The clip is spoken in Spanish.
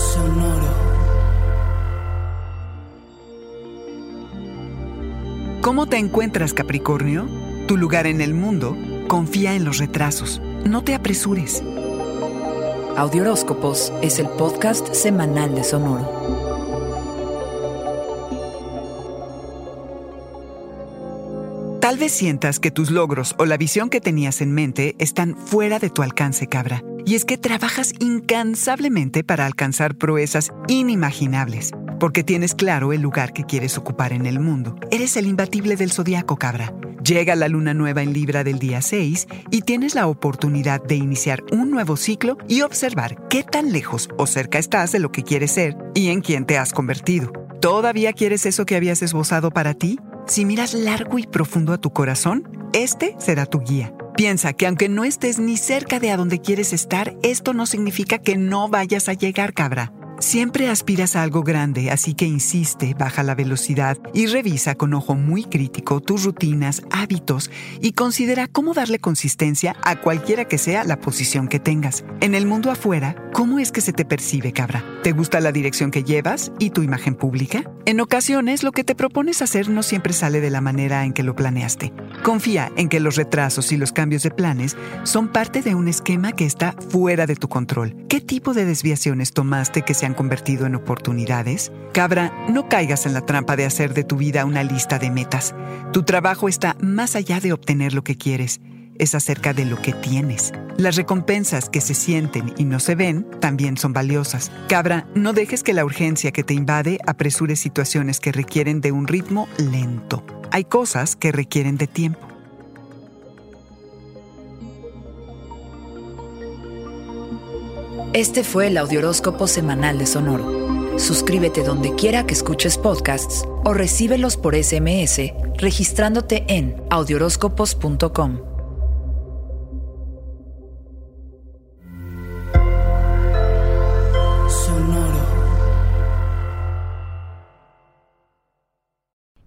Sonoro. ¿Cómo te encuentras, Capricornio? Tu lugar en el mundo confía en los retrasos. No te apresures. Audioróscopos es el podcast semanal de Sonoro. Tal vez sientas que tus logros o la visión que tenías en mente están fuera de tu alcance, cabra. Y es que trabajas incansablemente para alcanzar proezas inimaginables, porque tienes claro el lugar que quieres ocupar en el mundo. Eres el imbatible del zodiaco, cabra. Llega la luna nueva en Libra del día 6 y tienes la oportunidad de iniciar un nuevo ciclo y observar qué tan lejos o cerca estás de lo que quieres ser y en quién te has convertido. ¿Todavía quieres eso que habías esbozado para ti? Si miras largo y profundo a tu corazón, este será tu guía. Piensa que aunque no estés ni cerca de a donde quieres estar, esto no significa que no vayas a llegar, cabra. Siempre aspiras a algo grande, así que insiste, baja la velocidad y revisa con ojo muy crítico tus rutinas, hábitos y considera cómo darle consistencia a cualquiera que sea la posición que tengas. En el mundo afuera, ¿cómo es que se te percibe, cabra? ¿Te gusta la dirección que llevas y tu imagen pública? En ocasiones, lo que te propones hacer no siempre sale de la manera en que lo planeaste. Confía en que los retrasos y los cambios de planes son parte de un esquema que está fuera de tu control. ¿Qué tipo de desviaciones tomaste que se han convertido en oportunidades? Cabra, no caigas en la trampa de hacer de tu vida una lista de metas. Tu trabajo está más allá de obtener lo que quieres. Es acerca de lo que tienes. Las recompensas que se sienten y no se ven también son valiosas. Cabra, no dejes que la urgencia que te invade apresure situaciones que requieren de un ritmo lento. Hay cosas que requieren de tiempo. Este fue el Audioróscopo semanal de Sonoro. Suscríbete donde quiera que escuches podcasts o recíbelos por SMS registrándote en audioróscopos.com.